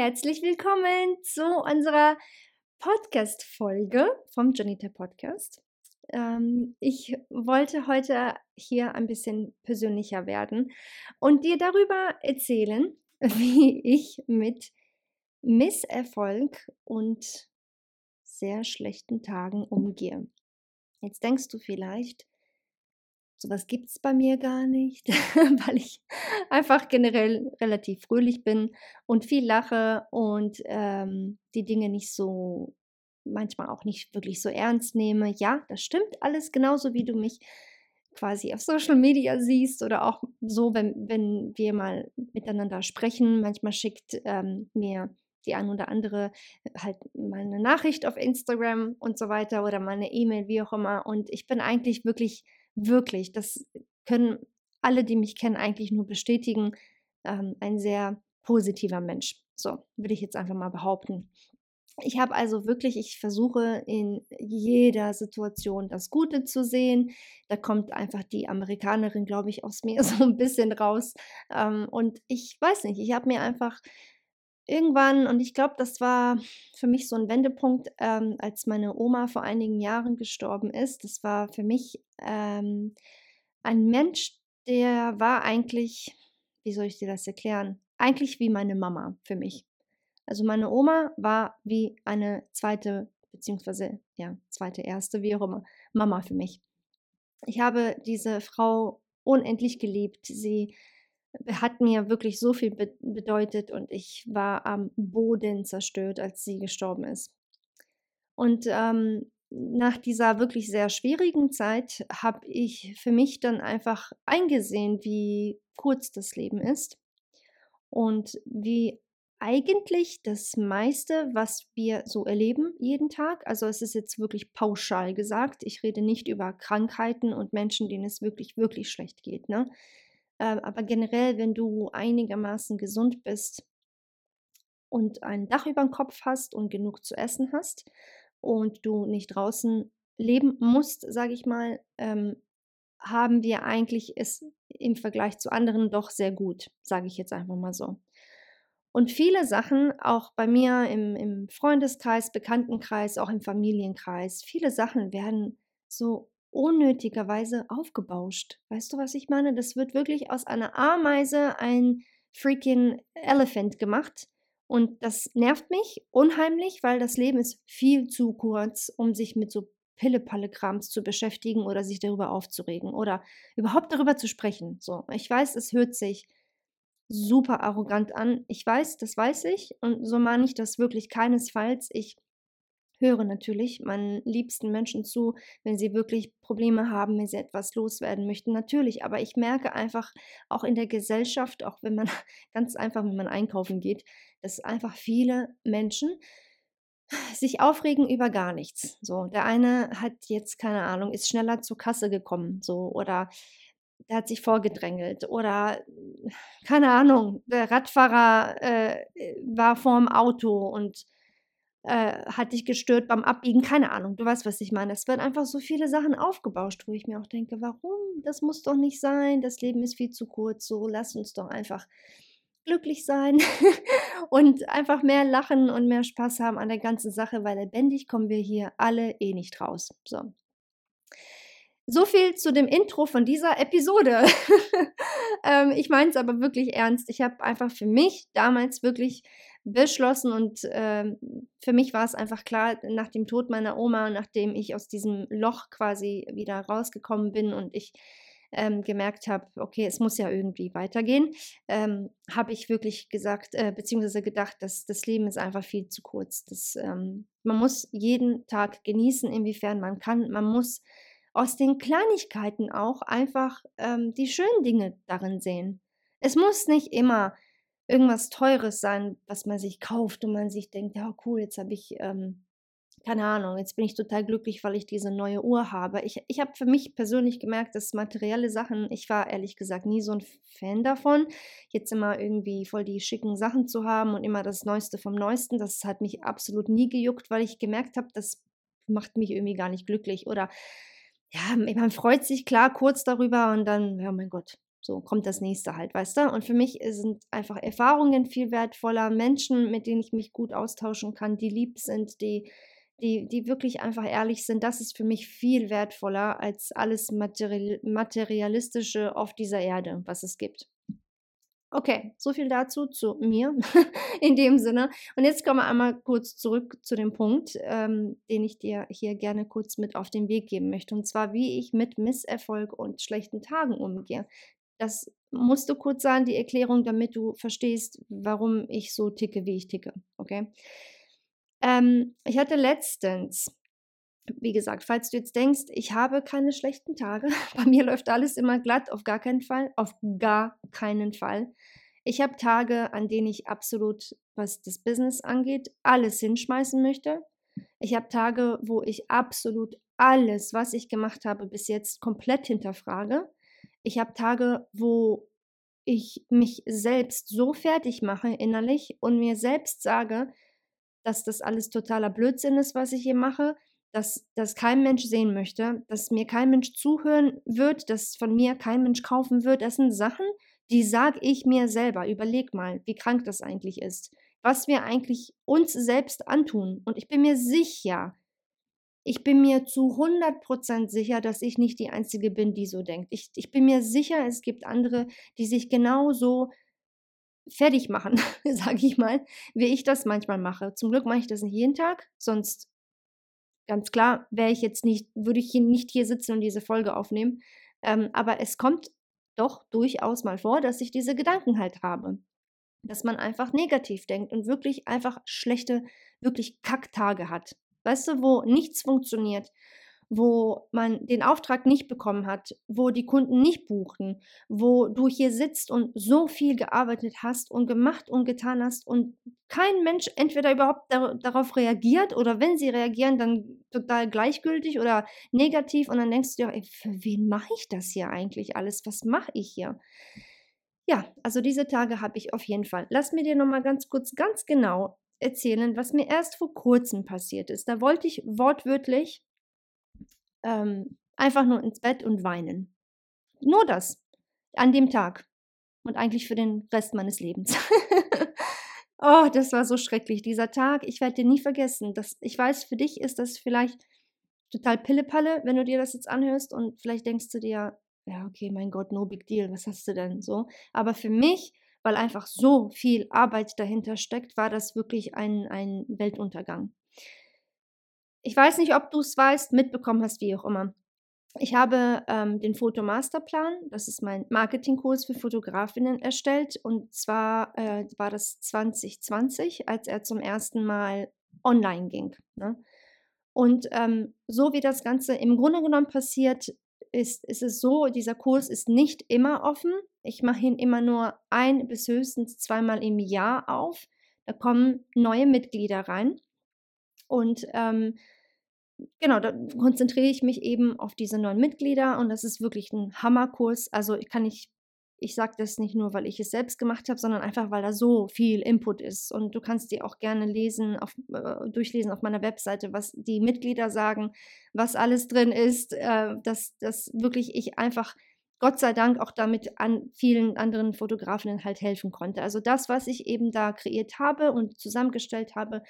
Herzlich willkommen zu unserer Podcast-Folge vom Janita Podcast. Ähm, ich wollte heute hier ein bisschen persönlicher werden und dir darüber erzählen, wie ich mit Misserfolg und sehr schlechten Tagen umgehe. Jetzt denkst du vielleicht, sowas gibt es bei mir gar nicht, weil ich einfach generell relativ fröhlich bin und viel lache und ähm, die Dinge nicht so, manchmal auch nicht wirklich so ernst nehme. Ja, das stimmt alles genauso, wie du mich quasi auf Social Media siehst oder auch so, wenn, wenn wir mal miteinander sprechen. Manchmal schickt ähm, mir die ein oder andere halt mal eine Nachricht auf Instagram und so weiter oder mal eine E-Mail, wie auch immer. Und ich bin eigentlich wirklich wirklich, das können alle, die mich kennen, eigentlich nur bestätigen, ähm, ein sehr positiver Mensch. So, würde ich jetzt einfach mal behaupten. Ich habe also wirklich, ich versuche in jeder Situation das Gute zu sehen. Da kommt einfach die Amerikanerin, glaube ich, aus mir so ein bisschen raus. Ähm, und ich weiß nicht, ich habe mir einfach irgendwann, und ich glaube, das war für mich so ein Wendepunkt, ähm, als meine Oma vor einigen Jahren gestorben ist. Das war für mich ähm, ein Mensch, der war eigentlich, wie soll ich dir das erklären? Eigentlich wie meine Mama für mich. Also meine Oma war wie eine zweite, beziehungsweise ja, zweite, erste, wie auch immer, Mama für mich. Ich habe diese Frau unendlich geliebt. Sie hat mir wirklich so viel be bedeutet und ich war am Boden zerstört, als sie gestorben ist. Und ähm, nach dieser wirklich sehr schwierigen Zeit habe ich für mich dann einfach eingesehen, wie kurz das Leben ist und wie eigentlich das meiste, was wir so erleben jeden Tag, also es ist jetzt wirklich pauschal gesagt, ich rede nicht über Krankheiten und Menschen, denen es wirklich, wirklich schlecht geht, ne? Ähm, aber generell, wenn du einigermaßen gesund bist und ein Dach über dem Kopf hast und genug zu essen hast und du nicht draußen leben musst, sage ich mal, ähm, haben wir eigentlich es im Vergleich zu anderen doch sehr gut, sage ich jetzt einfach mal so. Und viele Sachen, auch bei mir im, im Freundeskreis, Bekanntenkreis, auch im Familienkreis, viele Sachen werden so unnötigerweise aufgebauscht. Weißt du, was ich meine? Das wird wirklich aus einer Ameise ein freaking Elephant gemacht. Und das nervt mich unheimlich, weil das Leben ist viel zu kurz, um sich mit so Pille-Palle-Krams zu beschäftigen oder sich darüber aufzuregen oder überhaupt darüber zu sprechen. So, ich weiß, es hört sich super arrogant an. Ich weiß, das weiß ich und so meine ich das wirklich keinesfalls. Ich höre natürlich meinen liebsten Menschen zu, wenn sie wirklich Probleme haben, wenn sie etwas loswerden möchten, natürlich. Aber ich merke einfach auch in der Gesellschaft, auch wenn man ganz einfach, wenn man einkaufen geht, dass einfach viele Menschen sich aufregen über gar nichts. So, der eine hat jetzt keine Ahnung, ist schneller zur Kasse gekommen, so oder der hat sich vorgedrängelt oder keine Ahnung, der Radfahrer äh, war vorm Auto und äh, hat dich gestört beim Abbiegen, keine Ahnung, du weißt, was ich meine. Es werden einfach so viele Sachen aufgebauscht, wo ich mir auch denke, warum? Das muss doch nicht sein, das Leben ist viel zu kurz, so lass uns doch einfach glücklich sein und einfach mehr lachen und mehr Spaß haben an der ganzen Sache, weil lebendig kommen wir hier alle eh nicht raus. So. So viel zu dem Intro von dieser Episode. ähm, ich meine es aber wirklich ernst. Ich habe einfach für mich damals wirklich beschlossen und äh, für mich war es einfach klar, nach dem Tod meiner Oma, nachdem ich aus diesem Loch quasi wieder rausgekommen bin und ich ähm, gemerkt habe, okay, es muss ja irgendwie weitergehen, ähm, habe ich wirklich gesagt, äh, beziehungsweise gedacht, dass das Leben ist einfach viel zu kurz. Das, ähm, man muss jeden Tag genießen, inwiefern man kann. Man muss aus den Kleinigkeiten auch einfach ähm, die schönen Dinge darin sehen. Es muss nicht immer irgendwas Teures sein, was man sich kauft und man sich denkt, ja cool, jetzt habe ich ähm, keine Ahnung, jetzt bin ich total glücklich, weil ich diese neue Uhr habe. Ich, ich habe für mich persönlich gemerkt, dass materielle Sachen, ich war ehrlich gesagt nie so ein Fan davon, jetzt immer irgendwie voll die schicken Sachen zu haben und immer das Neueste vom Neuesten. Das hat mich absolut nie gejuckt, weil ich gemerkt habe, das macht mich irgendwie gar nicht glücklich. Oder ja, man freut sich klar kurz darüber und dann, ja, mein Gott, so kommt das nächste halt, weißt du? Und für mich sind einfach Erfahrungen viel wertvoller, Menschen, mit denen ich mich gut austauschen kann, die lieb sind, die die, die wirklich einfach ehrlich sind, das ist für mich viel wertvoller als alles Material Materialistische auf dieser Erde, was es gibt. Okay, so viel dazu zu mir in dem Sinne. Und jetzt kommen wir einmal kurz zurück zu dem Punkt, ähm, den ich dir hier gerne kurz mit auf den Weg geben möchte. Und zwar, wie ich mit Misserfolg und schlechten Tagen umgehe. Das musst du kurz sagen, die Erklärung, damit du verstehst, warum ich so ticke, wie ich ticke. Okay? Ähm, ich hatte letztens, wie gesagt, falls du jetzt denkst, ich habe keine schlechten Tage, bei mir läuft alles immer glatt, auf gar keinen Fall, auf gar keinen Fall. Ich habe Tage, an denen ich absolut, was das Business angeht, alles hinschmeißen möchte. Ich habe Tage, wo ich absolut alles, was ich gemacht habe, bis jetzt komplett hinterfrage. Ich habe Tage, wo ich mich selbst so fertig mache innerlich und mir selbst sage, dass das alles totaler Blödsinn ist, was ich hier mache, dass das kein Mensch sehen möchte, dass mir kein Mensch zuhören wird, dass von mir kein Mensch kaufen wird. Das sind Sachen, die sage ich mir selber. Überleg mal, wie krank das eigentlich ist. Was wir eigentlich uns selbst antun. Und ich bin mir sicher, ich bin mir zu 100% sicher, dass ich nicht die Einzige bin, die so denkt. Ich, ich bin mir sicher, es gibt andere, die sich genauso fertig machen, sage ich mal, wie ich das manchmal mache. Zum Glück mache ich das nicht jeden Tag, sonst ganz klar wäre ich jetzt nicht, würde ich hier nicht hier sitzen und diese Folge aufnehmen. Ähm, aber es kommt doch durchaus mal vor, dass ich diese Gedanken halt habe. Dass man einfach negativ denkt und wirklich einfach schlechte, wirklich Kacktage hat. Weißt du, wo nichts funktioniert, wo man den Auftrag nicht bekommen hat, wo die Kunden nicht buchen, wo du hier sitzt und so viel gearbeitet hast und gemacht und getan hast und kein Mensch entweder überhaupt dar darauf reagiert oder wenn sie reagieren, dann total gleichgültig oder negativ und dann denkst du dir, ey, für wen mache ich das hier eigentlich alles? Was mache ich hier? Ja, also diese Tage habe ich auf jeden Fall. Lass mir dir nochmal ganz kurz, ganz genau erzählen, was mir erst vor kurzem passiert ist. Da wollte ich wortwörtlich ähm, einfach nur ins Bett und weinen. Nur das. An dem Tag. Und eigentlich für den Rest meines Lebens. oh, das war so schrecklich, dieser Tag. Ich werde den nie vergessen. Das, ich weiß, für dich ist das vielleicht total Pillepalle, wenn du dir das jetzt anhörst und vielleicht denkst du dir, ja, okay, mein Gott, no big deal, was hast du denn so? Aber für mich, weil einfach so viel Arbeit dahinter steckt, war das wirklich ein, ein Weltuntergang. Ich weiß nicht, ob du es weißt, mitbekommen hast, wie auch immer. Ich habe ähm, den Fotomasterplan, das ist mein Marketingkurs für Fotografinnen, erstellt. Und zwar äh, war das 2020, als er zum ersten Mal online ging. Ne? Und ähm, so wie das Ganze im Grunde genommen passiert, ist, ist es so, dieser Kurs ist nicht immer offen. Ich mache ihn immer nur ein bis höchstens zweimal im Jahr auf. Da kommen neue Mitglieder rein. Und ähm, genau, da konzentriere ich mich eben auf diese neuen Mitglieder und das ist wirklich ein Hammerkurs. Also ich kann nicht, ich sage das nicht nur, weil ich es selbst gemacht habe, sondern einfach, weil da so viel Input ist. Und du kannst dir auch gerne lesen, auf, äh, durchlesen auf meiner Webseite, was die Mitglieder sagen, was alles drin ist, äh, dass, dass wirklich ich einfach Gott sei Dank auch damit an vielen anderen Fotografinnen halt helfen konnte. Also das, was ich eben da kreiert habe und zusammengestellt habe,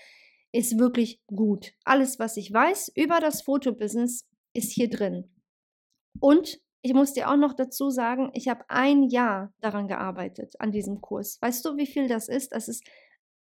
ist wirklich gut. Alles, was ich weiß über das Fotobusiness, ist hier drin. Und ich muss dir auch noch dazu sagen, ich habe ein Jahr daran gearbeitet, an diesem Kurs. Weißt du, wie viel das ist? Das ist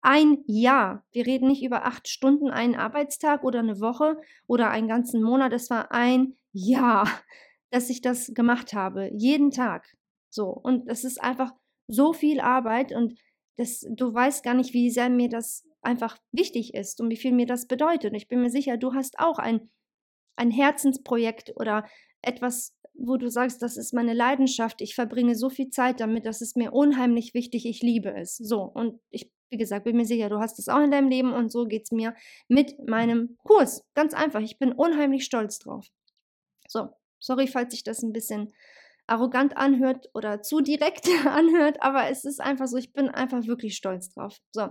ein Jahr. Wir reden nicht über acht Stunden, einen Arbeitstag oder eine Woche oder einen ganzen Monat. Es war ein Jahr, dass ich das gemacht habe. Jeden Tag. So. Und das ist einfach so viel Arbeit und das, du weißt gar nicht, wie sehr mir das einfach wichtig ist und wie viel mir das bedeutet. Und ich bin mir sicher, du hast auch ein, ein Herzensprojekt oder etwas, wo du sagst, das ist meine Leidenschaft, ich verbringe so viel Zeit damit, das ist mir unheimlich wichtig, ich liebe es. So, und ich, wie gesagt, bin mir sicher, du hast es auch in deinem Leben und so geht es mir mit meinem Kurs. Ganz einfach, ich bin unheimlich stolz drauf. So, sorry, falls ich das ein bisschen arrogant anhört oder zu direkt anhört, aber es ist einfach so, ich bin einfach wirklich stolz drauf. So,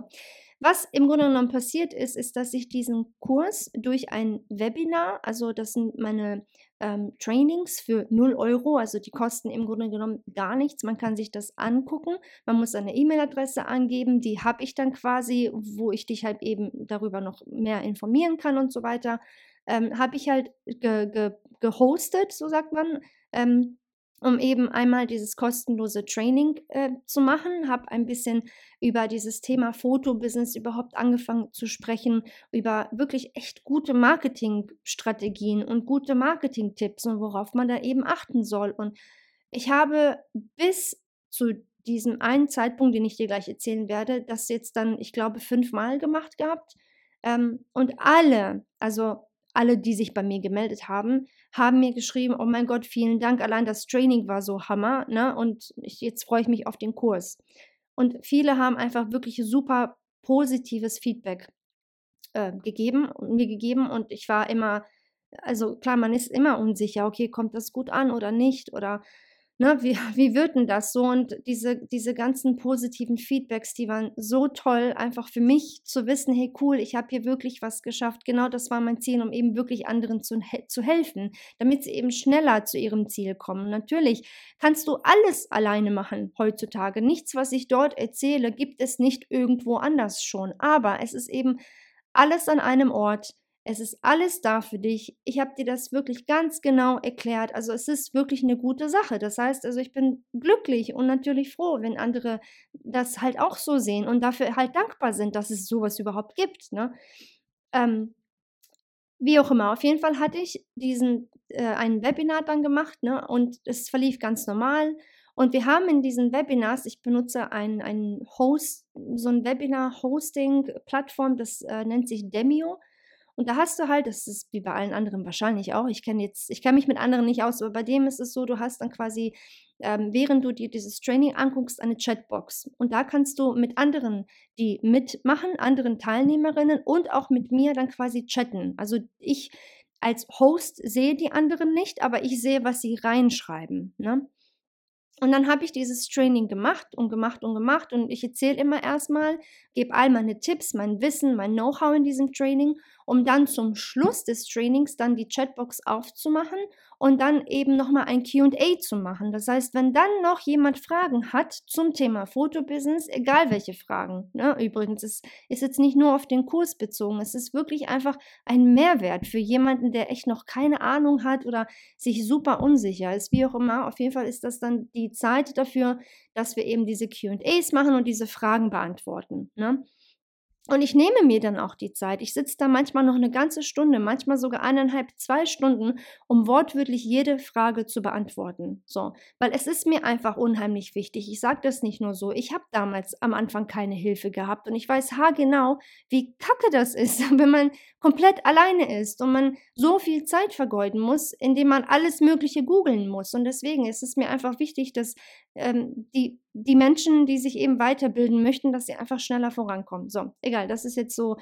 was im Grunde genommen passiert ist, ist, dass ich diesen Kurs durch ein Webinar, also das sind meine ähm, Trainings für 0 Euro, also die kosten im Grunde genommen gar nichts. Man kann sich das angucken, man muss eine E-Mail-Adresse angeben, die habe ich dann quasi, wo ich dich halt eben darüber noch mehr informieren kann und so weiter. Ähm, habe ich halt ge ge gehostet, so sagt man. Ähm, um eben einmal dieses kostenlose Training äh, zu machen, habe ein bisschen über dieses Thema Fotobusiness überhaupt angefangen zu sprechen, über wirklich echt gute Marketingstrategien und gute Marketingtipps und worauf man da eben achten soll. Und ich habe bis zu diesem einen Zeitpunkt, den ich dir gleich erzählen werde, das jetzt dann, ich glaube, fünfmal gemacht gehabt. Ähm, und alle, also alle, die sich bei mir gemeldet haben, haben mir geschrieben, oh mein Gott, vielen Dank, allein das Training war so Hammer, ne? Und ich, jetzt freue ich mich auf den Kurs. Und viele haben einfach wirklich super positives Feedback äh, gegeben und mir gegeben und ich war immer, also klar, man ist immer unsicher, okay, kommt das gut an oder nicht oder ne, wie, wie wird denn das so? Und diese, diese ganzen positiven Feedbacks, die waren so toll, einfach für mich zu wissen, hey cool, ich habe hier wirklich was geschafft. Genau das war mein Ziel, um eben wirklich anderen zu, zu helfen, damit sie eben schneller zu ihrem Ziel kommen. Natürlich kannst du alles alleine machen heutzutage. Nichts, was ich dort erzähle, gibt es nicht irgendwo anders schon. Aber es ist eben alles an einem Ort es ist alles da für dich. Ich habe dir das wirklich ganz genau erklärt. Also es ist wirklich eine gute Sache. Das heißt, also ich bin glücklich und natürlich froh, wenn andere das halt auch so sehen und dafür halt dankbar sind, dass es sowas überhaupt gibt. Ne? Ähm, wie auch immer, auf jeden Fall hatte ich diesen äh, ein Webinar dann gemacht ne? und es verlief ganz normal. Und wir haben in diesen Webinars, ich benutze ein, ein Host, so ein Webinar-Hosting-Plattform, das äh, nennt sich Demio. Und da hast du halt, das ist wie bei allen anderen wahrscheinlich auch, ich kenne jetzt, ich kenne mich mit anderen nicht aus, aber bei dem ist es so, du hast dann quasi, ähm, während du dir dieses Training anguckst, eine Chatbox. Und da kannst du mit anderen, die mitmachen, anderen Teilnehmerinnen und auch mit mir dann quasi chatten. Also ich als Host sehe die anderen nicht, aber ich sehe, was sie reinschreiben. Ne? Und dann habe ich dieses Training gemacht und gemacht und gemacht und ich erzähle immer erstmal, gebe all meine Tipps, mein Wissen, mein Know-how in diesem Training, um dann zum Schluss des Trainings dann die Chatbox aufzumachen und dann eben nochmal ein QA zu machen. Das heißt, wenn dann noch jemand Fragen hat zum Thema Fotobusiness, egal welche Fragen, ne? übrigens, es ist jetzt nicht nur auf den Kurs bezogen, es ist wirklich einfach ein Mehrwert für jemanden, der echt noch keine Ahnung hat oder sich super unsicher ist, wie auch immer. Auf jeden Fall ist das dann die Zeit dafür, dass wir eben diese QAs machen und diese Fragen beantworten. Ne? Und ich nehme mir dann auch die Zeit. Ich sitze da manchmal noch eine ganze Stunde, manchmal sogar eineinhalb, zwei Stunden, um wortwörtlich jede Frage zu beantworten. So, weil es ist mir einfach unheimlich wichtig. Ich sage das nicht nur so. Ich habe damals am Anfang keine Hilfe gehabt und ich weiß haargenau, wie kacke das ist, wenn man komplett alleine ist und man so viel Zeit vergeuden muss, indem man alles Mögliche googeln muss. Und deswegen ist es mir einfach wichtig, dass ähm, die, die Menschen, die sich eben weiterbilden möchten, dass sie einfach schneller vorankommen. So, egal, das ist jetzt so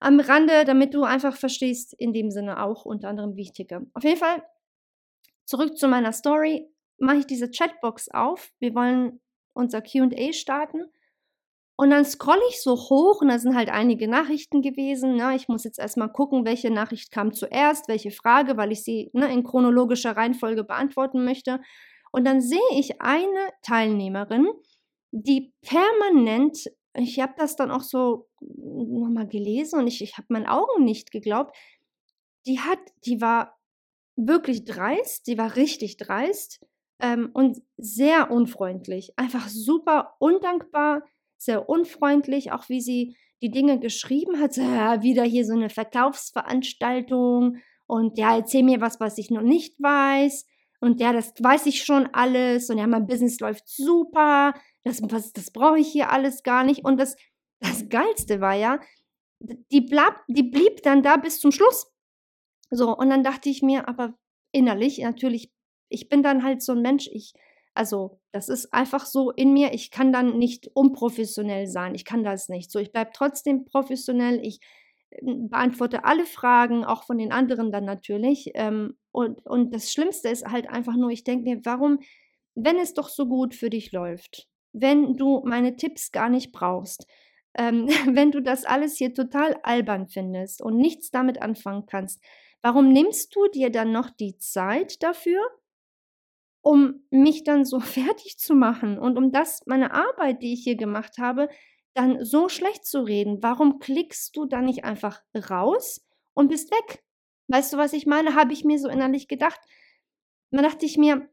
am Rande, damit du einfach verstehst, in dem Sinne auch unter anderem, wie ich ticke. Auf jeden Fall, zurück zu meiner Story, mache ich diese Chatbox auf. Wir wollen unser QA starten. Und dann scrolle ich so hoch und da sind halt einige Nachrichten gewesen. Ne? Ich muss jetzt erstmal gucken, welche Nachricht kam zuerst, welche Frage, weil ich sie ne, in chronologischer Reihenfolge beantworten möchte. Und dann sehe ich eine Teilnehmerin, die permanent, ich habe das dann auch so nochmal gelesen und ich, ich habe meinen Augen nicht geglaubt, die hat, die war wirklich dreist, die war richtig dreist ähm, und sehr unfreundlich, einfach super undankbar, sehr unfreundlich, auch wie sie die Dinge geschrieben hat. Ja, wieder hier so eine Verkaufsveranstaltung und ja, erzähl mir was, was ich noch nicht weiß. Und ja, das weiß ich schon alles. Und ja, mein Business läuft super. Das, das brauche ich hier alles gar nicht. Und das, das Geilste war ja, die, blab, die blieb dann da bis zum Schluss. So, und dann dachte ich mir, aber innerlich, natürlich, ich bin dann halt so ein Mensch, ich, also, das ist einfach so in mir, ich kann dann nicht unprofessionell sein, ich kann das nicht. So, ich bleibe trotzdem professionell, ich beantworte alle Fragen, auch von den anderen dann natürlich. Ähm, und, und das Schlimmste ist halt einfach nur, ich denke mir, warum, wenn es doch so gut für dich läuft, wenn du meine Tipps gar nicht brauchst, ähm, wenn du das alles hier total albern findest und nichts damit anfangen kannst, warum nimmst du dir dann noch die Zeit dafür, um mich dann so fertig zu machen und um das, meine Arbeit, die ich hier gemacht habe, dann so schlecht zu reden? Warum klickst du dann nicht einfach raus und bist weg? Weißt du, was ich meine? Habe ich mir so innerlich gedacht. Da dachte ich mir,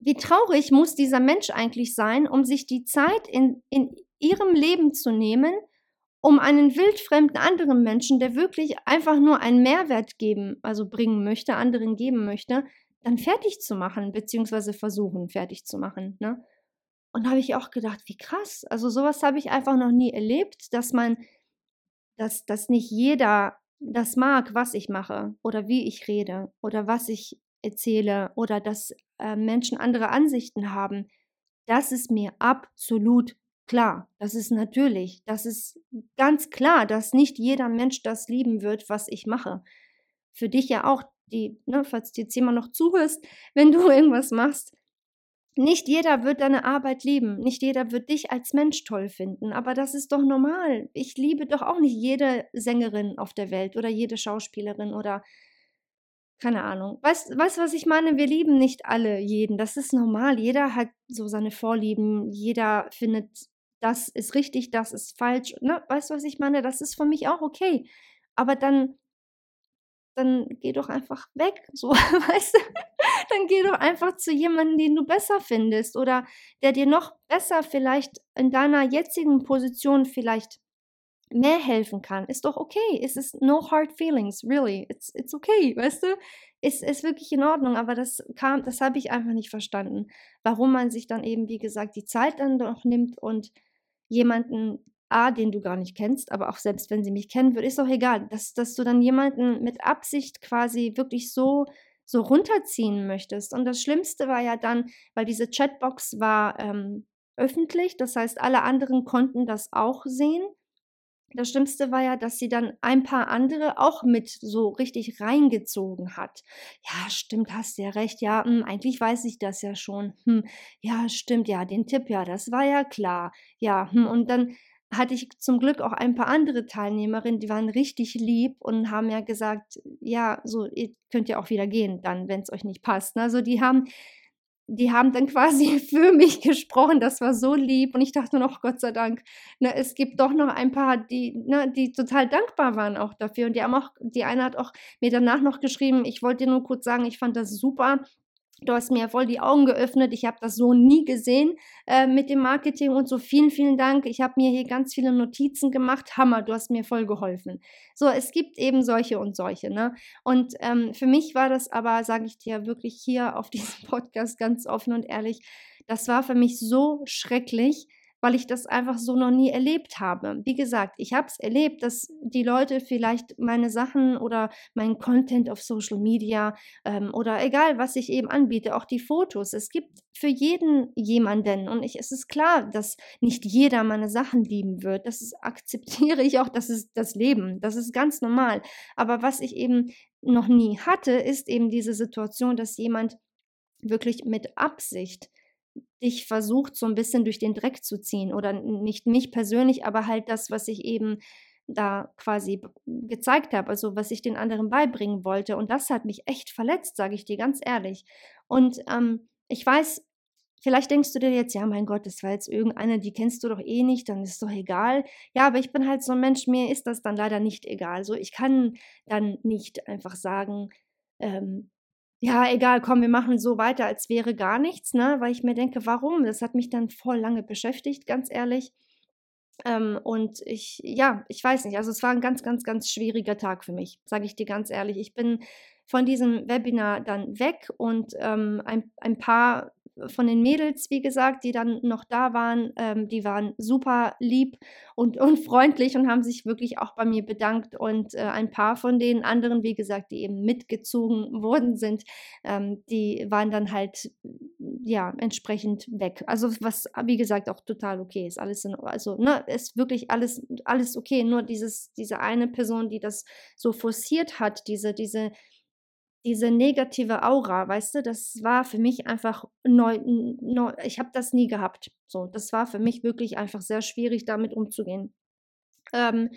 wie traurig muss dieser Mensch eigentlich sein, um sich die Zeit in, in ihrem Leben zu nehmen, um einen wildfremden anderen Menschen, der wirklich einfach nur einen Mehrwert geben, also bringen möchte, anderen geben möchte, dann fertig zu machen, beziehungsweise versuchen, fertig zu machen. Ne? Und habe ich auch gedacht, wie krass. Also sowas habe ich einfach noch nie erlebt, dass man, dass, dass nicht jeder das mag, was ich mache oder wie ich rede oder was ich erzähle oder dass äh, Menschen andere Ansichten haben. Das ist mir absolut klar. Das ist natürlich. Das ist ganz klar, dass nicht jeder Mensch das lieben wird, was ich mache. Für dich ja auch, die, ne, falls du jetzt jemand noch zuhörst, wenn du irgendwas machst, nicht jeder wird deine Arbeit lieben, nicht jeder wird dich als Mensch toll finden, aber das ist doch normal. Ich liebe doch auch nicht jede Sängerin auf der Welt oder jede Schauspielerin oder keine Ahnung. Weißt du, was ich meine? Wir lieben nicht alle jeden. Das ist normal. Jeder hat so seine Vorlieben. Jeder findet, das ist richtig, das ist falsch. Ne? Weißt du, was ich meine? Das ist für mich auch okay. Aber dann dann geh doch einfach weg, so, weißt du? Dann geh doch einfach zu jemandem, den du besser findest oder der dir noch besser vielleicht in deiner jetzigen Position vielleicht mehr helfen kann. Ist doch okay. Es ist no hard feelings, really. It's, it's okay, weißt du? Ist, ist wirklich in Ordnung, aber das kam, das habe ich einfach nicht verstanden. Warum man sich dann eben, wie gesagt, die Zeit dann doch nimmt und jemanden A, den du gar nicht kennst, aber auch selbst wenn sie mich kennen würde, ist doch egal, dass, dass du dann jemanden mit Absicht quasi wirklich so, so runterziehen möchtest. Und das Schlimmste war ja dann, weil diese Chatbox war ähm, öffentlich, das heißt, alle anderen konnten das auch sehen. Das Schlimmste war ja, dass sie dann ein paar andere auch mit so richtig reingezogen hat. Ja, stimmt, hast ja recht. Ja, mh, hm, eigentlich weiß ich das ja schon. Hm, ja, stimmt, ja, den Tipp, ja, das war ja klar. Ja, hm, und dann hatte ich zum Glück auch ein paar andere Teilnehmerinnen, die waren richtig lieb und haben ja gesagt, ja, so, ihr könnt ja auch wieder gehen, dann, wenn es euch nicht passt. Also die haben, die haben dann quasi für mich gesprochen, das war so lieb und ich dachte noch, Gott sei Dank, ne, es gibt doch noch ein paar, die, ne, die total dankbar waren auch dafür und die haben auch, die eine hat auch mir danach noch geschrieben, ich wollte dir nur kurz sagen, ich fand das super, Du hast mir voll die Augen geöffnet. Ich habe das so nie gesehen äh, mit dem Marketing und so. Vielen, vielen Dank. Ich habe mir hier ganz viele Notizen gemacht. Hammer, du hast mir voll geholfen. So, es gibt eben solche und solche. Ne? Und ähm, für mich war das aber, sage ich dir wirklich hier auf diesem Podcast ganz offen und ehrlich, das war für mich so schrecklich, weil ich das einfach so noch nie erlebt habe. Wie gesagt, ich habe es erlebt, dass die Leute vielleicht meine Sachen oder meinen Content auf Social Media ähm, oder egal, was ich eben anbiete, auch die Fotos. Es gibt für jeden jemanden und ich, es ist klar, dass nicht jeder meine Sachen lieben wird. Das ist, akzeptiere ich auch, das ist das Leben. Das ist ganz normal. Aber was ich eben noch nie hatte, ist eben diese Situation, dass jemand wirklich mit Absicht dich versucht, so ein bisschen durch den Dreck zu ziehen. Oder nicht mich persönlich, aber halt das, was ich eben da quasi gezeigt habe, also was ich den anderen beibringen wollte. Und das hat mich echt verletzt, sage ich dir ganz ehrlich. Und ähm, ich weiß, vielleicht denkst du dir jetzt, ja, mein Gott, das war jetzt irgendeine, die kennst du doch eh nicht, dann ist doch egal. Ja, aber ich bin halt so ein Mensch, mir ist das dann leider nicht egal. So, ich kann dann nicht einfach sagen, ähm, ja, egal, komm, wir machen so weiter, als wäre gar nichts, ne? Weil ich mir denke, warum? Das hat mich dann voll lange beschäftigt, ganz ehrlich. Ähm, und ich, ja, ich weiß nicht, also es war ein ganz, ganz, ganz schwieriger Tag für mich, sage ich dir ganz ehrlich. Ich bin von diesem Webinar dann weg und ähm, ein, ein paar von den Mädels, wie gesagt, die dann noch da waren, ähm, die waren super lieb und, und freundlich und haben sich wirklich auch bei mir bedankt. Und äh, ein paar von den anderen, wie gesagt, die eben mitgezogen worden sind, ähm, die waren dann halt ja entsprechend weg. Also was, wie gesagt, auch total okay ist. Alles in, also ne, ist wirklich alles, alles okay. Nur dieses, diese eine Person, die das so forciert hat, diese, diese diese negative Aura, weißt du, das war für mich einfach neu, neu ich habe das nie gehabt. So, das war für mich wirklich einfach sehr schwierig, damit umzugehen. Ähm,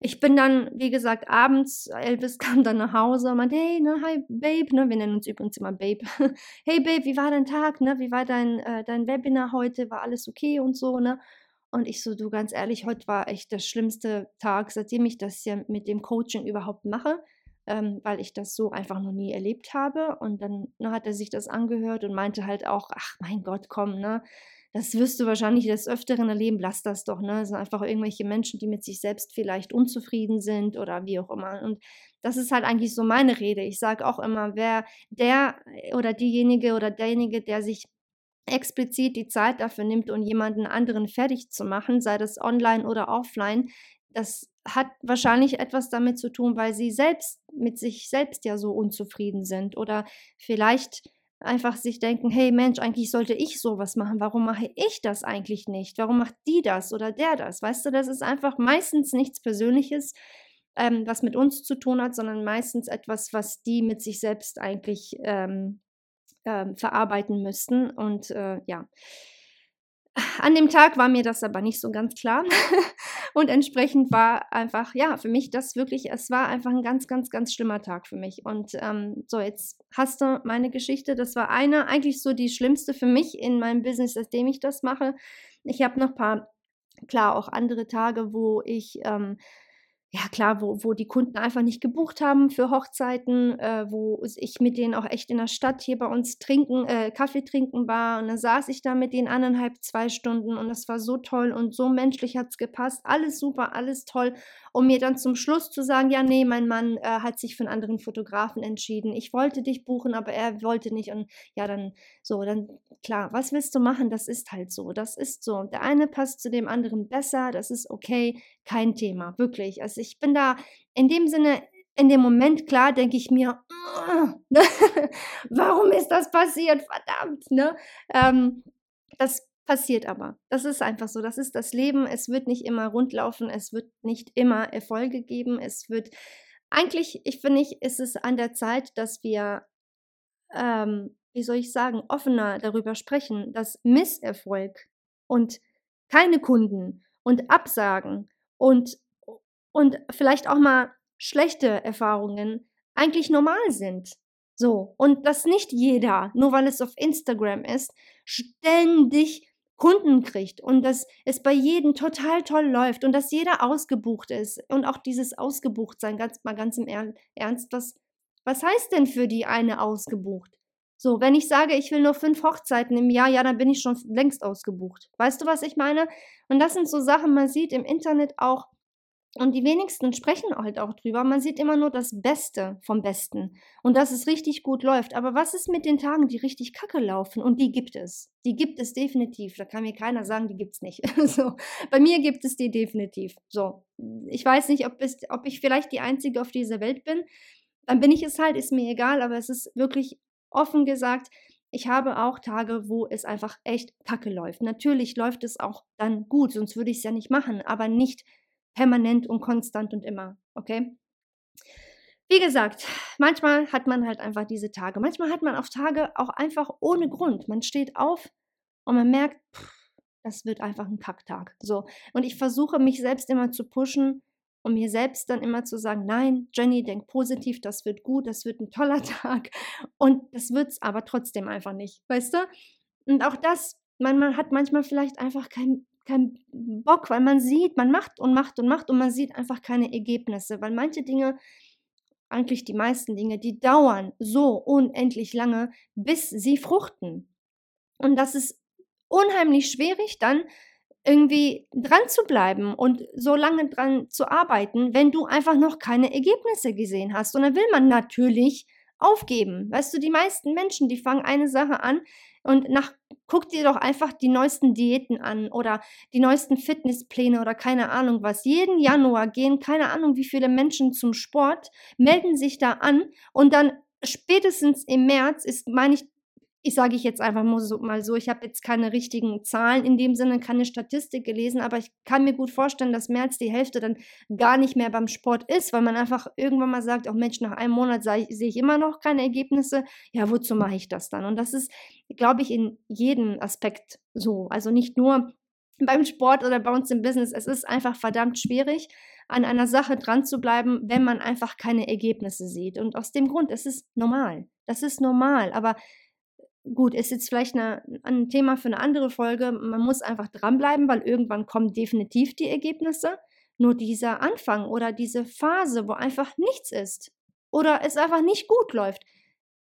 ich bin dann, wie gesagt, abends, Elvis kam dann nach Hause und meinte, hey, ne, hi, Babe, ne, wir nennen uns übrigens immer Babe. hey, Babe, wie war dein Tag, ne, wie war dein, äh, dein Webinar heute, war alles okay und so, ne? Und ich so, du, ganz ehrlich, heute war echt der schlimmste Tag, seitdem ich das hier mit dem Coaching überhaupt mache ähm, weil ich das so einfach noch nie erlebt habe. Und dann ne, hat er sich das angehört und meinte halt auch, ach mein Gott, komm, ne? Das wirst du wahrscheinlich des Öfteren erleben, lass das doch, ne? Das sind einfach irgendwelche Menschen, die mit sich selbst vielleicht unzufrieden sind oder wie auch immer. Und das ist halt eigentlich so meine Rede. Ich sage auch immer, wer der oder diejenige oder derjenige, der sich explizit die Zeit dafür nimmt, um jemanden anderen fertig zu machen, sei das online oder offline, das hat wahrscheinlich etwas damit zu tun, weil sie selbst mit sich selbst ja so unzufrieden sind oder vielleicht einfach sich denken, hey Mensch, eigentlich sollte ich sowas machen. Warum mache ich das eigentlich nicht? Warum macht die das oder der das? Weißt du, das ist einfach meistens nichts Persönliches, ähm, was mit uns zu tun hat, sondern meistens etwas, was die mit sich selbst eigentlich ähm, ähm, verarbeiten müssten. Und äh, ja, an dem Tag war mir das aber nicht so ganz klar. und entsprechend war einfach, ja, für mich das wirklich, es war einfach ein ganz, ganz, ganz schlimmer Tag für mich. Und ähm, so, jetzt hast du meine Geschichte. Das war eine, eigentlich so die schlimmste für mich in meinem Business, seitdem ich das mache. Ich habe noch ein paar, klar, auch andere Tage, wo ich ähm, ja klar, wo, wo die Kunden einfach nicht gebucht haben für Hochzeiten, äh, wo ich mit denen auch echt in der Stadt hier bei uns trinken, äh, Kaffee trinken war. Und dann saß ich da mit denen anderthalb, zwei Stunden und das war so toll und so menschlich hat es gepasst. Alles super, alles toll um mir dann zum Schluss zu sagen, ja, nee, mein Mann äh, hat sich für einen anderen Fotografen entschieden. Ich wollte dich buchen, aber er wollte nicht. Und ja, dann so, dann klar, was willst du machen? Das ist halt so. Das ist so. Der eine passt zu dem anderen besser, das ist okay, kein Thema, wirklich. Also ich bin da in dem Sinne in dem Moment, klar, denke ich mir, warum ist das passiert? Verdammt, ne? Ähm, das Passiert aber. Das ist einfach so. Das ist das Leben. Es wird nicht immer rundlaufen. Es wird nicht immer Erfolge geben. Es wird eigentlich, ich finde, ich, ist es an der Zeit, dass wir, ähm, wie soll ich sagen, offener darüber sprechen, dass Misserfolg und keine Kunden und Absagen und, und vielleicht auch mal schlechte Erfahrungen eigentlich normal sind. So, und dass nicht jeder, nur weil es auf Instagram ist, ständig Kunden kriegt und dass es bei jedem total toll läuft und dass jeder ausgebucht ist und auch dieses ausgebucht sein, ganz mal ganz im Ernst, was, was heißt denn für die eine ausgebucht? So, wenn ich sage, ich will nur fünf Hochzeiten im Jahr, ja, dann bin ich schon längst ausgebucht. Weißt du, was ich meine? Und das sind so Sachen, man sieht im Internet auch, und die wenigsten sprechen halt auch drüber. Man sieht immer nur das Beste vom Besten und dass es richtig gut läuft. Aber was ist mit den Tagen, die richtig kacke laufen? Und die gibt es. Die gibt es definitiv. Da kann mir keiner sagen, die gibt es nicht. so. Bei mir gibt es die definitiv. So. Ich weiß nicht, ob, es, ob ich vielleicht die Einzige auf dieser Welt bin. Dann bin ich es halt, ist mir egal. Aber es ist wirklich offen gesagt, ich habe auch Tage, wo es einfach echt kacke läuft. Natürlich läuft es auch dann gut, sonst würde ich es ja nicht machen, aber nicht permanent und konstant und immer, okay? Wie gesagt, manchmal hat man halt einfach diese Tage. Manchmal hat man auch Tage auch einfach ohne Grund. Man steht auf und man merkt, pff, das wird einfach ein Kacktag. So. Und ich versuche mich selbst immer zu pushen und mir selbst dann immer zu sagen, nein, Jenny, denk positiv, das wird gut, das wird ein toller Tag. Und das wird es aber trotzdem einfach nicht, weißt du? Und auch das, man, man hat manchmal vielleicht einfach kein keinen Bock, weil man sieht, man macht und macht und macht und man sieht einfach keine Ergebnisse, weil manche Dinge, eigentlich die meisten Dinge, die dauern so unendlich lange, bis sie fruchten. Und das ist unheimlich schwierig dann irgendwie dran zu bleiben und so lange dran zu arbeiten, wenn du einfach noch keine Ergebnisse gesehen hast. Und dann will man natürlich aufgeben. Weißt du, die meisten Menschen, die fangen eine Sache an und nach, guck dir doch einfach die neuesten Diäten an oder die neuesten Fitnesspläne oder keine Ahnung was. Jeden Januar gehen keine Ahnung wie viele Menschen zum Sport, melden sich da an und dann spätestens im März ist, meine ich, ich sage ich jetzt einfach mal so, ich habe jetzt keine richtigen Zahlen in dem Sinne, keine Statistik gelesen, aber ich kann mir gut vorstellen, dass mehr als die Hälfte dann gar nicht mehr beim Sport ist, weil man einfach irgendwann mal sagt, auch oh Mensch, nach einem Monat sehe ich, sehe ich immer noch keine Ergebnisse. Ja, wozu mache ich das dann? Und das ist, glaube ich, in jedem Aspekt so. Also nicht nur beim Sport oder bei uns im Business. Es ist einfach verdammt schwierig, an einer Sache dran zu bleiben, wenn man einfach keine Ergebnisse sieht. Und aus dem Grund, es ist normal. Das ist normal. Aber gut, ist jetzt vielleicht eine, ein Thema für eine andere Folge. Man muss einfach dranbleiben, weil irgendwann kommen definitiv die Ergebnisse. Nur dieser Anfang oder diese Phase, wo einfach nichts ist oder es einfach nicht gut läuft,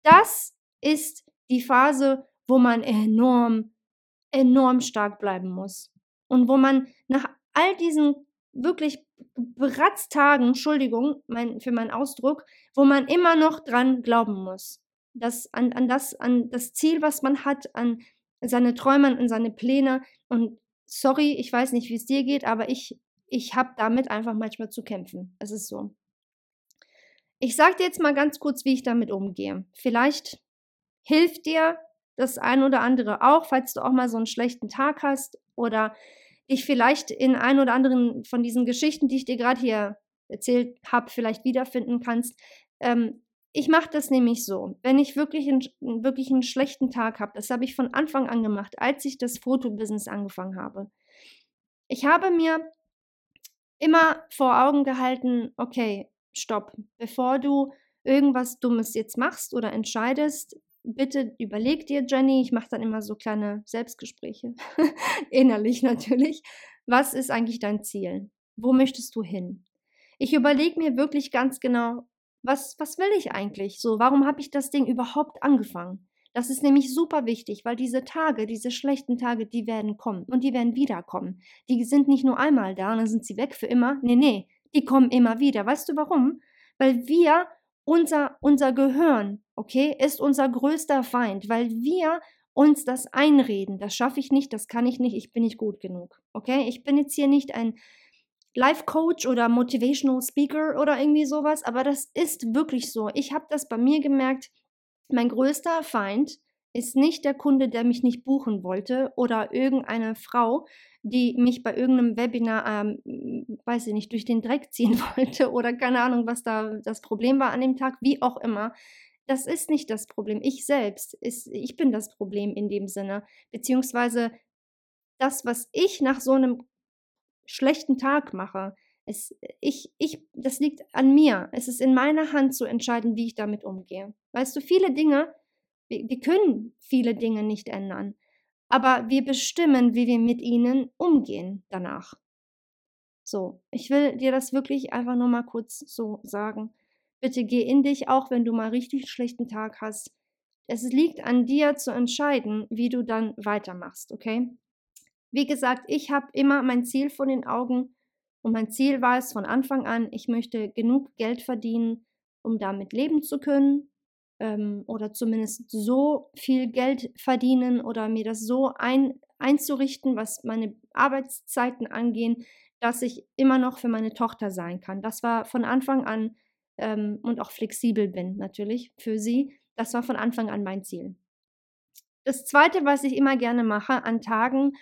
das ist die Phase, wo man enorm, enorm stark bleiben muss. Und wo man nach all diesen wirklich Bratztagen, Entschuldigung mein, für meinen Ausdruck, wo man immer noch dran glauben muss das, an, an, das, an das Ziel, was man hat, an seine Träume, an seine Pläne. Und sorry, ich weiß nicht, wie es dir geht, aber ich, ich habe damit einfach manchmal zu kämpfen. Es ist so. Ich sage dir jetzt mal ganz kurz, wie ich damit umgehe. Vielleicht hilft dir das ein oder andere auch, falls du auch mal so einen schlechten Tag hast oder dich vielleicht in ein oder anderen von diesen Geschichten, die ich dir gerade hier erzählt habe, vielleicht wiederfinden kannst. Ähm, ich mache das nämlich so, wenn ich wirklich einen, wirklich einen schlechten Tag habe, das habe ich von Anfang an gemacht, als ich das Fotobusiness angefangen habe. Ich habe mir immer vor Augen gehalten, okay, stopp, bevor du irgendwas Dummes jetzt machst oder entscheidest, bitte überleg dir, Jenny, ich mache dann immer so kleine Selbstgespräche, innerlich natürlich, was ist eigentlich dein Ziel? Wo möchtest du hin? Ich überlege mir wirklich ganz genau, was, was will ich eigentlich? So, warum habe ich das Ding überhaupt angefangen? Das ist nämlich super wichtig, weil diese Tage, diese schlechten Tage, die werden kommen und die werden wiederkommen. Die sind nicht nur einmal da und dann sind sie weg für immer. Nee, nee, die kommen immer wieder. Weißt du warum? Weil wir, unser, unser Gehirn, okay, ist unser größter Feind, weil wir uns das einreden. Das schaffe ich nicht, das kann ich nicht, ich bin nicht gut genug. Okay, ich bin jetzt hier nicht ein Life Coach oder Motivational Speaker oder irgendwie sowas, aber das ist wirklich so. Ich habe das bei mir gemerkt, mein größter Feind ist nicht der Kunde, der mich nicht buchen wollte oder irgendeine Frau, die mich bei irgendeinem Webinar, ähm, weiß ich nicht, durch den Dreck ziehen wollte oder keine Ahnung, was da das Problem war an dem Tag, wie auch immer. Das ist nicht das Problem. Ich selbst, ist, ich bin das Problem in dem Sinne. Beziehungsweise das, was ich nach so einem schlechten Tag mache. Es, ich, ich, das liegt an mir. Es ist in meiner Hand zu entscheiden, wie ich damit umgehe. Weißt du, viele Dinge, wir, wir können viele Dinge nicht ändern, aber wir bestimmen, wie wir mit ihnen umgehen danach. So, ich will dir das wirklich einfach nur mal kurz so sagen. Bitte geh in dich, auch wenn du mal richtig schlechten Tag hast. Es liegt an dir zu entscheiden, wie du dann weitermachst, okay? Wie gesagt, ich habe immer mein Ziel vor den Augen und mein Ziel war es von Anfang an, ich möchte genug Geld verdienen, um damit leben zu können ähm, oder zumindest so viel Geld verdienen oder mir das so ein, einzurichten, was meine Arbeitszeiten angehen, dass ich immer noch für meine Tochter sein kann. Das war von Anfang an ähm, und auch flexibel bin natürlich für sie. Das war von Anfang an mein Ziel. Das Zweite, was ich immer gerne mache an Tagen,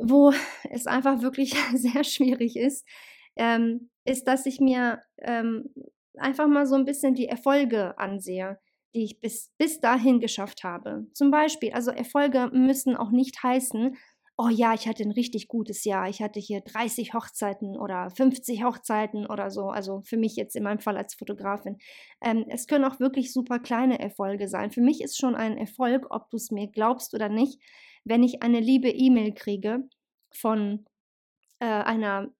wo es einfach wirklich sehr schwierig ist, ähm, ist, dass ich mir ähm, einfach mal so ein bisschen die Erfolge ansehe, die ich bis, bis dahin geschafft habe. Zum Beispiel, also Erfolge müssen auch nicht heißen, oh ja, ich hatte ein richtig gutes Jahr, ich hatte hier 30 Hochzeiten oder 50 Hochzeiten oder so, also für mich jetzt in meinem Fall als Fotografin. Ähm, es können auch wirklich super kleine Erfolge sein. Für mich ist schon ein Erfolg, ob du es mir glaubst oder nicht, wenn ich eine liebe E-Mail kriege von äh, einer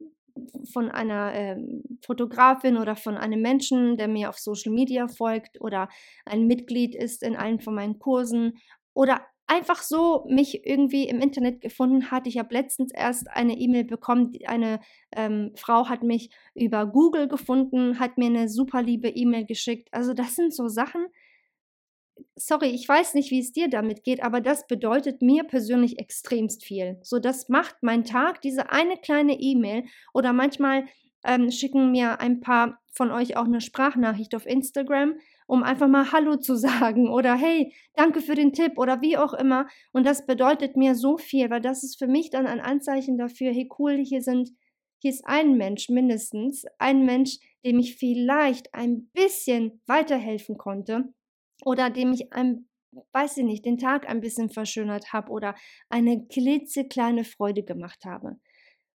von einer äh, Fotografin oder von einem Menschen, der mir auf Social Media folgt oder ein Mitglied ist in einem von meinen Kursen oder einfach so mich irgendwie im Internet gefunden hat. Ich habe letztens erst eine E-Mail bekommen. Eine ähm, Frau hat mich über Google gefunden, hat mir eine super liebe E-Mail geschickt. Also das sind so Sachen. Sorry, ich weiß nicht, wie es dir damit geht, aber das bedeutet mir persönlich extremst viel. So, das macht mein Tag, diese eine kleine E-Mail oder manchmal ähm, schicken mir ein paar von euch auch eine Sprachnachricht auf Instagram um einfach mal Hallo zu sagen oder hey, danke für den Tipp oder wie auch immer. Und das bedeutet mir so viel, weil das ist für mich dann ein Anzeichen dafür, hey cool, hier sind, hier ist ein Mensch mindestens, ein Mensch, dem ich vielleicht ein bisschen weiterhelfen konnte oder dem ich ein weiß ich nicht, den Tag ein bisschen verschönert habe oder eine klitzekleine Freude gemacht habe.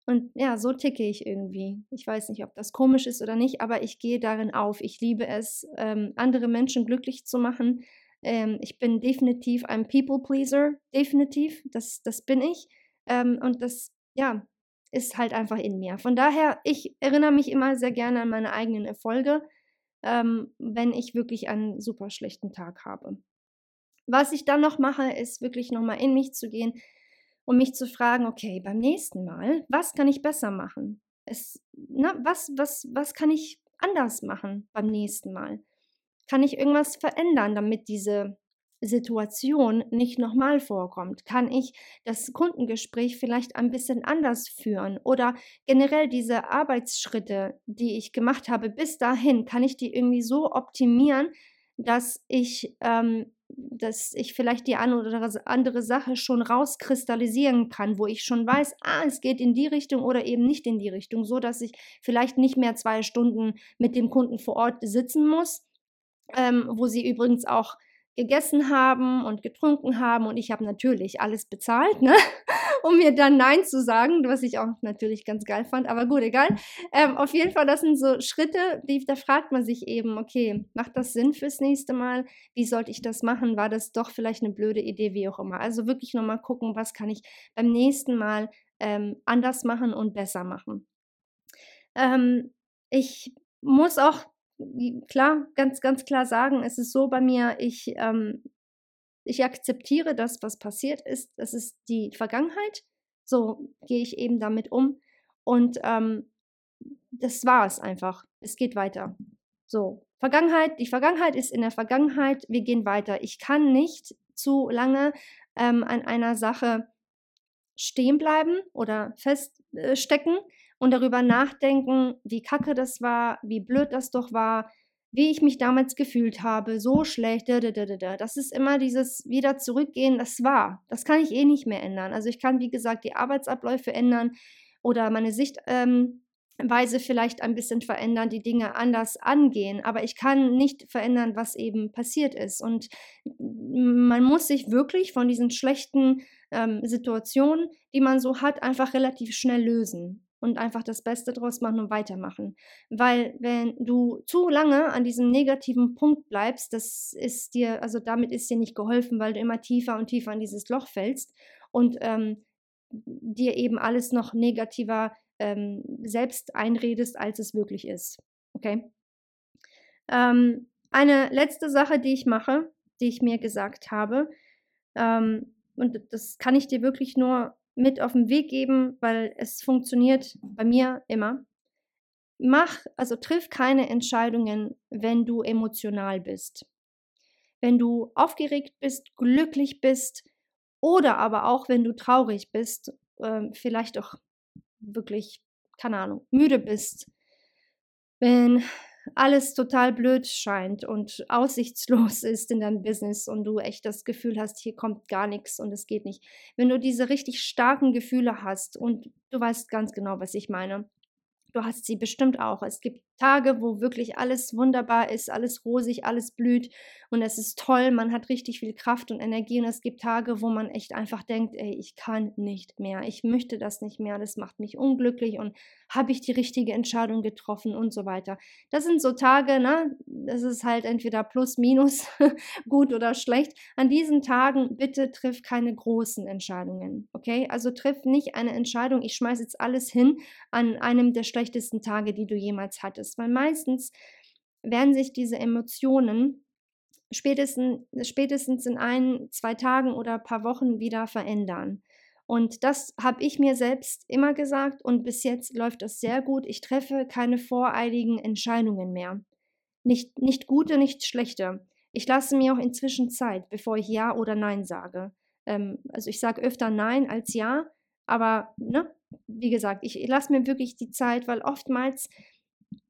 Und ja, so ticke ich irgendwie. Ich weiß nicht, ob das komisch ist oder nicht, aber ich gehe darin auf. Ich liebe es, ähm, andere Menschen glücklich zu machen. Ähm, ich bin definitiv ein People-Pleaser, definitiv. Das, das bin ich. Ähm, und das, ja, ist halt einfach in mir. Von daher, ich erinnere mich immer sehr gerne an meine eigenen Erfolge, ähm, wenn ich wirklich einen super schlechten Tag habe. Was ich dann noch mache, ist wirklich nochmal in mich zu gehen, um mich zu fragen, okay, beim nächsten Mal, was kann ich besser machen? Es, na, was, was, was kann ich anders machen beim nächsten Mal? Kann ich irgendwas verändern, damit diese Situation nicht nochmal vorkommt? Kann ich das Kundengespräch vielleicht ein bisschen anders führen? Oder generell diese Arbeitsschritte, die ich gemacht habe bis dahin, kann ich die irgendwie so optimieren, dass ich ähm, dass ich vielleicht die eine oder andere Sache schon rauskristallisieren kann, wo ich schon weiß, ah, es geht in die Richtung oder eben nicht in die Richtung, so dass ich vielleicht nicht mehr zwei Stunden mit dem Kunden vor Ort sitzen muss, ähm, wo sie übrigens auch gegessen haben und getrunken haben und ich habe natürlich alles bezahlt, ne? um mir dann Nein zu sagen, was ich auch natürlich ganz geil fand, aber gut, egal. Ähm, auf jeden Fall, das sind so Schritte, die, da fragt man sich eben, okay, macht das Sinn fürs nächste Mal? Wie sollte ich das machen? War das doch vielleicht eine blöde Idee, wie auch immer? Also wirklich nochmal gucken, was kann ich beim nächsten Mal ähm, anders machen und besser machen. Ähm, ich muss auch klar, ganz, ganz klar sagen, es ist so bei mir, ich, ähm, ich akzeptiere das, was passiert ist. Es ist die Vergangenheit. So gehe ich eben damit um. Und ähm, das war es einfach. Es geht weiter. So, Vergangenheit, die Vergangenheit ist in der Vergangenheit. Wir gehen weiter. Ich kann nicht zu lange ähm, an einer Sache stehen bleiben oder feststecken und darüber nachdenken, wie kacke das war, wie blöd das doch war, wie ich mich damals gefühlt habe, so schlecht, da, da, da, da. das ist immer dieses wieder zurückgehen, das war. Das kann ich eh nicht mehr ändern. Also ich kann, wie gesagt, die Arbeitsabläufe ändern oder meine Sichtweise ähm, vielleicht ein bisschen verändern, die Dinge anders angehen, aber ich kann nicht verändern, was eben passiert ist. Und man muss sich wirklich von diesen schlechten ähm, Situationen, die man so hat, einfach relativ schnell lösen und einfach das Beste draus machen und weitermachen. Weil wenn du zu lange an diesem negativen Punkt bleibst, das ist dir, also damit ist dir nicht geholfen, weil du immer tiefer und tiefer in dieses Loch fällst und ähm, dir eben alles noch negativer ähm, selbst einredest, als es wirklich ist. Okay? Ähm, eine letzte Sache, die ich mache, die ich mir gesagt habe, ähm, und das kann ich dir wirklich nur mit auf den Weg geben, weil es funktioniert bei mir immer. Mach, also triff keine Entscheidungen, wenn du emotional bist. Wenn du aufgeregt bist, glücklich bist oder aber auch wenn du traurig bist, äh, vielleicht auch wirklich, keine Ahnung, müde bist. Wenn alles total blöd scheint und aussichtslos ist in deinem Business und du echt das Gefühl hast, hier kommt gar nichts und es geht nicht. Wenn du diese richtig starken Gefühle hast und du weißt ganz genau, was ich meine, du hast sie bestimmt auch. Es gibt Tage, wo wirklich alles wunderbar ist, alles rosig, alles blüht und es ist toll, man hat richtig viel Kraft und Energie und es gibt Tage, wo man echt einfach denkt, ey, ich kann nicht mehr, ich möchte das nicht mehr, das macht mich unglücklich und habe ich die richtige Entscheidung getroffen und so weiter. Das sind so Tage, ne, das ist halt entweder plus, minus, gut oder schlecht. An diesen Tagen bitte triff keine großen Entscheidungen, okay? Also triff nicht eine Entscheidung, ich schmeiße jetzt alles hin an einem der schlechtesten Tage, die du jemals hattest, weil meistens werden sich diese Emotionen spätestens, spätestens in ein, zwei Tagen oder ein paar Wochen wieder verändern. Und das habe ich mir selbst immer gesagt und bis jetzt läuft das sehr gut. Ich treffe keine voreiligen Entscheidungen mehr. Nicht, nicht gute, nicht schlechte. Ich lasse mir auch inzwischen Zeit, bevor ich Ja oder Nein sage. Ähm, also ich sage öfter Nein als Ja, aber ne, wie gesagt, ich lasse mir wirklich die Zeit, weil oftmals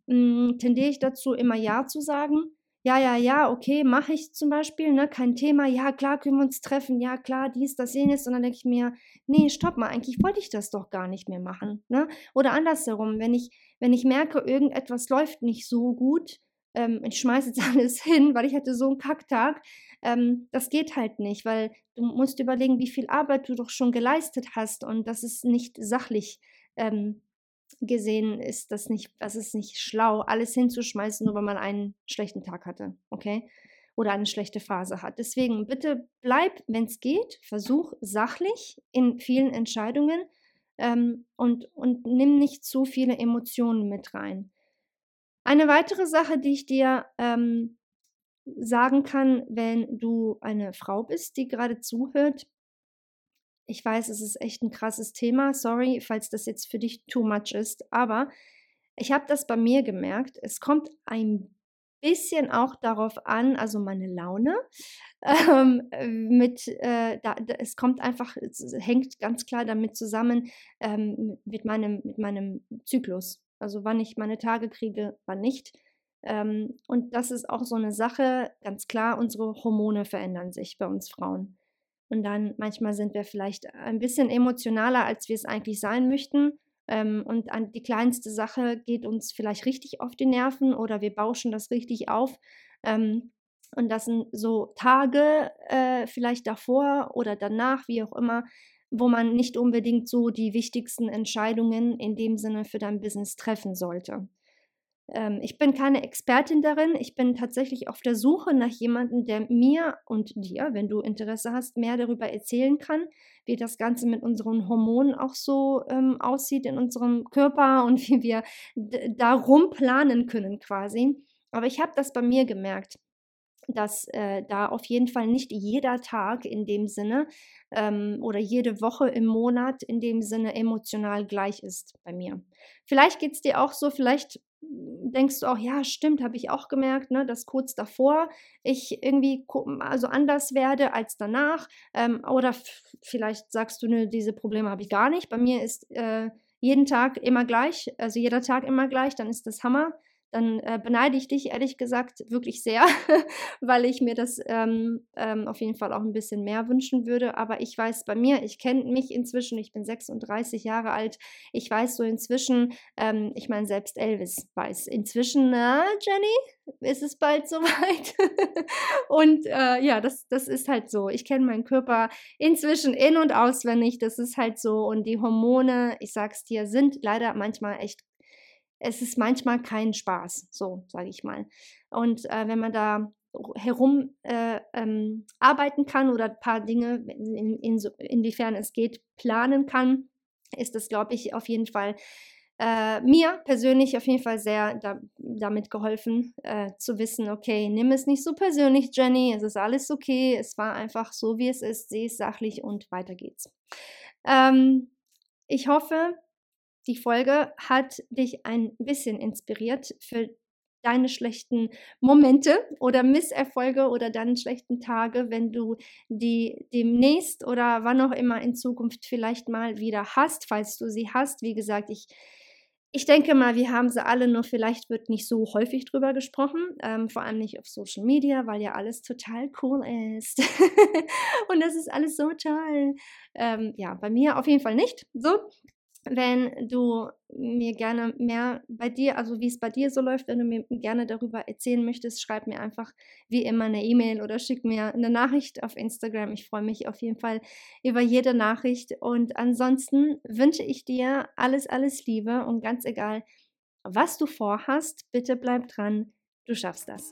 hm, tendiere ich dazu, immer Ja zu sagen. Ja, ja, ja, okay, mache ich zum Beispiel, ne, kein Thema, ja, klar, können wir uns treffen, ja, klar, dies, das, jenes, und dann denke ich mir, nee, stopp mal, eigentlich wollte ich das doch gar nicht mehr machen, ne, oder andersherum, wenn ich, wenn ich merke, irgendetwas läuft nicht so gut, ähm, ich schmeiße jetzt alles hin, weil ich hatte so einen Kacktag, ähm, das geht halt nicht, weil du musst überlegen, wie viel Arbeit du doch schon geleistet hast und das ist nicht sachlich ähm, gesehen ist das nicht, das ist nicht schlau, alles hinzuschmeißen, nur weil man einen schlechten Tag hatte, okay? Oder eine schlechte Phase hat. Deswegen bitte bleib, wenn es geht, versuch sachlich in vielen Entscheidungen ähm, und, und nimm nicht zu viele Emotionen mit rein. Eine weitere Sache, die ich dir ähm, sagen kann, wenn du eine Frau bist, die gerade zuhört, ich weiß, es ist echt ein krasses Thema. Sorry, falls das jetzt für dich too much ist. Aber ich habe das bei mir gemerkt. Es kommt ein bisschen auch darauf an, also meine Laune. Ähm, mit, äh, da, da, es kommt einfach, es hängt ganz klar damit zusammen ähm, mit, meinem, mit meinem Zyklus. Also wann ich meine Tage kriege, wann nicht. Ähm, und das ist auch so eine Sache, ganz klar, unsere Hormone verändern sich bei uns Frauen. Und dann manchmal sind wir vielleicht ein bisschen emotionaler, als wir es eigentlich sein möchten. Ähm, und an die kleinste Sache geht uns vielleicht richtig auf die Nerven oder wir bauschen das richtig auf. Ähm, und das sind so Tage äh, vielleicht davor oder danach, wie auch immer, wo man nicht unbedingt so die wichtigsten Entscheidungen in dem Sinne für dein Business treffen sollte. Ähm, ich bin keine Expertin darin. Ich bin tatsächlich auf der Suche nach jemandem, der mir und dir, wenn du Interesse hast, mehr darüber erzählen kann, wie das Ganze mit unseren Hormonen auch so ähm, aussieht in unserem Körper und wie wir darum planen können quasi. Aber ich habe das bei mir gemerkt dass äh, da auf jeden Fall nicht jeder Tag in dem Sinne ähm, oder jede Woche im Monat in dem Sinne emotional gleich ist bei mir. Vielleicht geht es dir auch so, vielleicht denkst du auch, ja, stimmt, habe ich auch gemerkt, ne, dass kurz davor ich irgendwie also anders werde als danach. Ähm, oder vielleicht sagst du, ne, diese Probleme habe ich gar nicht. Bei mir ist äh, jeden Tag immer gleich, also jeder Tag immer gleich, dann ist das Hammer dann äh, beneide ich dich ehrlich gesagt wirklich sehr, weil ich mir das ähm, ähm, auf jeden Fall auch ein bisschen mehr wünschen würde. Aber ich weiß bei mir, ich kenne mich inzwischen, ich bin 36 Jahre alt, ich weiß so inzwischen, ähm, ich meine, selbst Elvis weiß inzwischen, na, Jenny, ist es bald soweit? und äh, ja, das, das ist halt so. Ich kenne meinen Körper inzwischen in- und auswendig, das ist halt so. Und die Hormone, ich sag's dir, sind leider manchmal echt es ist manchmal kein Spaß, so sage ich mal. Und äh, wenn man da herum äh, ähm, arbeiten kann oder ein paar Dinge, in, in inwiefern es geht, planen kann, ist das, glaube ich, auf jeden Fall äh, mir persönlich auf jeden Fall sehr da, damit geholfen, äh, zu wissen, okay, nimm es nicht so persönlich, Jenny, es ist alles okay, es war einfach so, wie es ist, sehe es sachlich und weiter geht's. Ähm, ich hoffe, die Folge hat dich ein bisschen inspiriert für deine schlechten Momente oder Misserfolge oder deine schlechten Tage, wenn du die demnächst oder wann auch immer in Zukunft vielleicht mal wieder hast, falls du sie hast. Wie gesagt, ich, ich denke mal, wir haben sie alle, nur vielleicht wird nicht so häufig drüber gesprochen, ähm, vor allem nicht auf Social Media, weil ja alles total cool ist. Und das ist alles so toll. Ähm, ja, bei mir auf jeden Fall nicht. So, wenn du mir gerne mehr bei dir, also wie es bei dir so läuft, wenn du mir gerne darüber erzählen möchtest, schreib mir einfach wie immer eine E-Mail oder schick mir eine Nachricht auf Instagram. Ich freue mich auf jeden Fall über jede Nachricht. Und ansonsten wünsche ich dir alles, alles Liebe und ganz egal, was du vorhast, bitte bleib dran. Du schaffst das